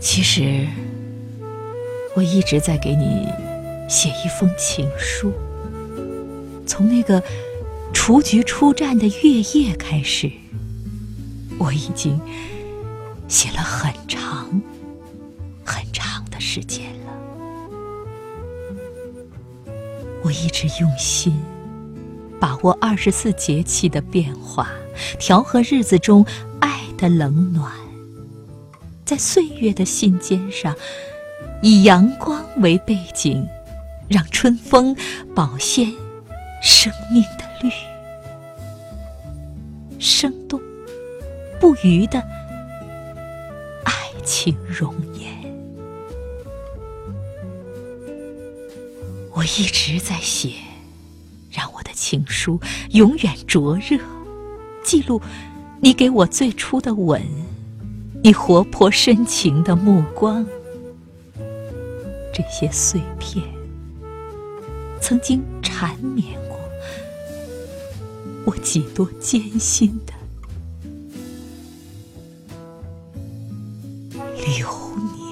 其实，我一直在给你写一封情书。从那个雏菊出绽的月夜开始，我已经写了很长很长的时间了。我一直用心把握二十四节气的变化，调和日子中爱的冷暖。在岁月的信笺上，以阳光为背景，让春风保鲜生命的绿，生动不渝的爱情容颜。我一直在写，让我的情书永远灼热，记录你给我最初的吻。你活泼深情的目光。这些碎片曾经缠绵过我几多艰辛的流年